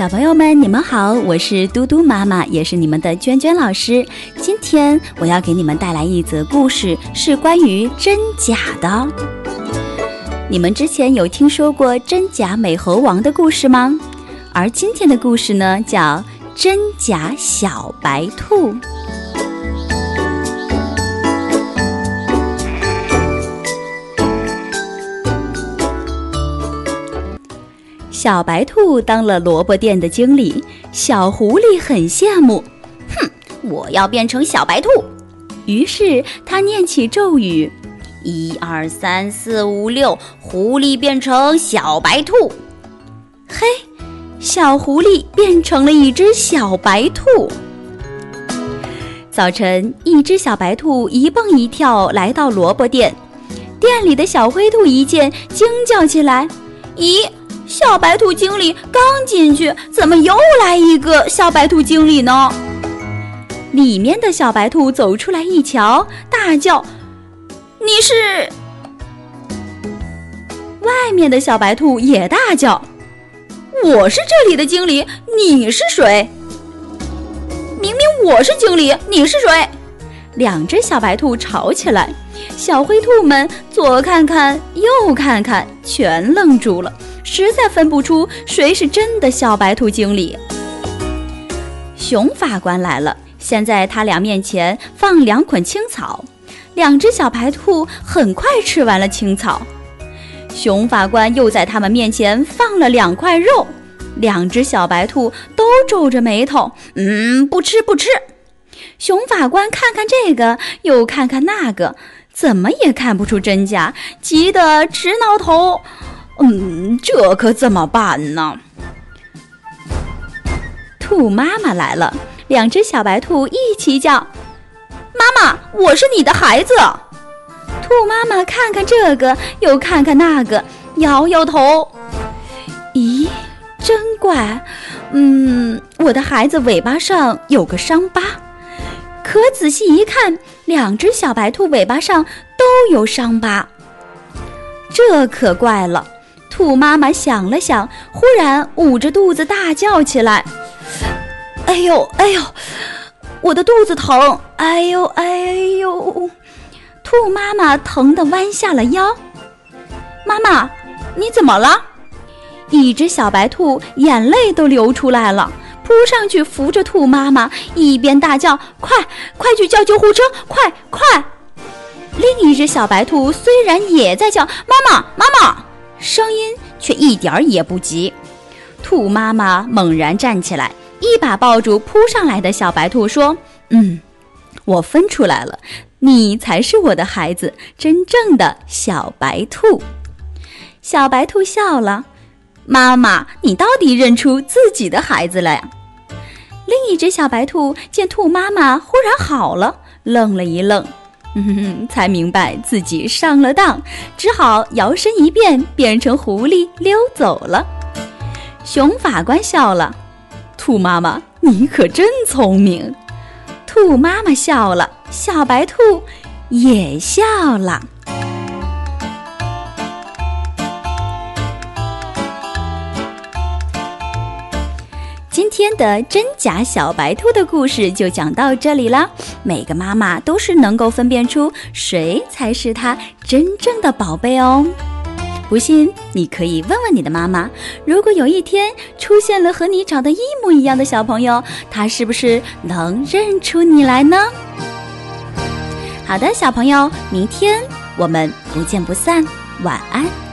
小朋友们，你们好，我是嘟嘟妈妈，也是你们的娟娟老师。今天我要给你们带来一则故事，是关于真假的。你们之前有听说过真假美猴王的故事吗？而今天的故事呢，叫真假小白兔。小白兔当了萝卜店的经理，小狐狸很羡慕。哼，我要变成小白兔。于是他念起咒语：一二三四五六，狐狸变成小白兔。嘿，小狐狸变成了一只小白兔。早晨，一只小白兔一蹦一跳来到萝卜店，店里的小灰兔一见，惊叫起来：“咦！”小白兔经理刚进去，怎么又来一个小白兔经理呢？里面的小白兔走出来一瞧，大叫：“你是！”外面的小白兔也大叫：“我是这里的经理，你是谁？明明我是经理，你是谁？”两只小白兔吵起来，小灰兔们左看看右看看，全愣住了。实在分不出谁是真的小白兔经理。熊法官来了，先在他俩面前放两捆青草，两只小白兔很快吃完了青草。熊法官又在他们面前放了两块肉，两只小白兔都皱着眉头，嗯，不吃不吃。熊法官看看这个，又看看那个，怎么也看不出真假，急得直挠头。嗯，这可怎么办呢？兔妈妈来了，两只小白兔一起叫：“妈妈，我是你的孩子。”兔妈妈看看这个，又看看那个，摇摇头：“咦，真怪。嗯，我的孩子尾巴上有个伤疤，可仔细一看，两只小白兔尾巴上都有伤疤，这可怪了。”兔妈妈想了想，忽然捂着肚子大叫起来：“哎呦哎呦，我的肚子疼！哎呦哎呦！”兔妈妈疼得弯下了腰。妈妈，你怎么了？一只小白兔眼泪都流出来了，扑上去扶着兔妈妈，一边大叫：“快快去叫救护车！快快！”另一只小白兔虽然也在叫：“妈妈妈妈！”声音却一点儿也不急。兔妈妈猛然站起来，一把抱住扑上来的小白兔，说：“嗯，我分出来了，你才是我的孩子，真正的小白兔。”小白兔笑了：“妈妈，你到底认出自己的孩子了呀？”另一只小白兔见兔妈妈忽然好了，愣了一愣。嗯，才明白自己上了当，只好摇身一变，变成狐狸溜走了。熊法官笑了：“兔妈妈，你可真聪明。”兔妈妈笑了，小白兔也笑了。今天的真假小白兔的故事就讲到这里了。每个妈妈都是能够分辨出谁才是她真正的宝贝哦。不信，你可以问问你的妈妈，如果有一天出现了和你长得一模一样的小朋友，他是不是能认出你来呢？好的，小朋友，明天我们不见不散。晚安。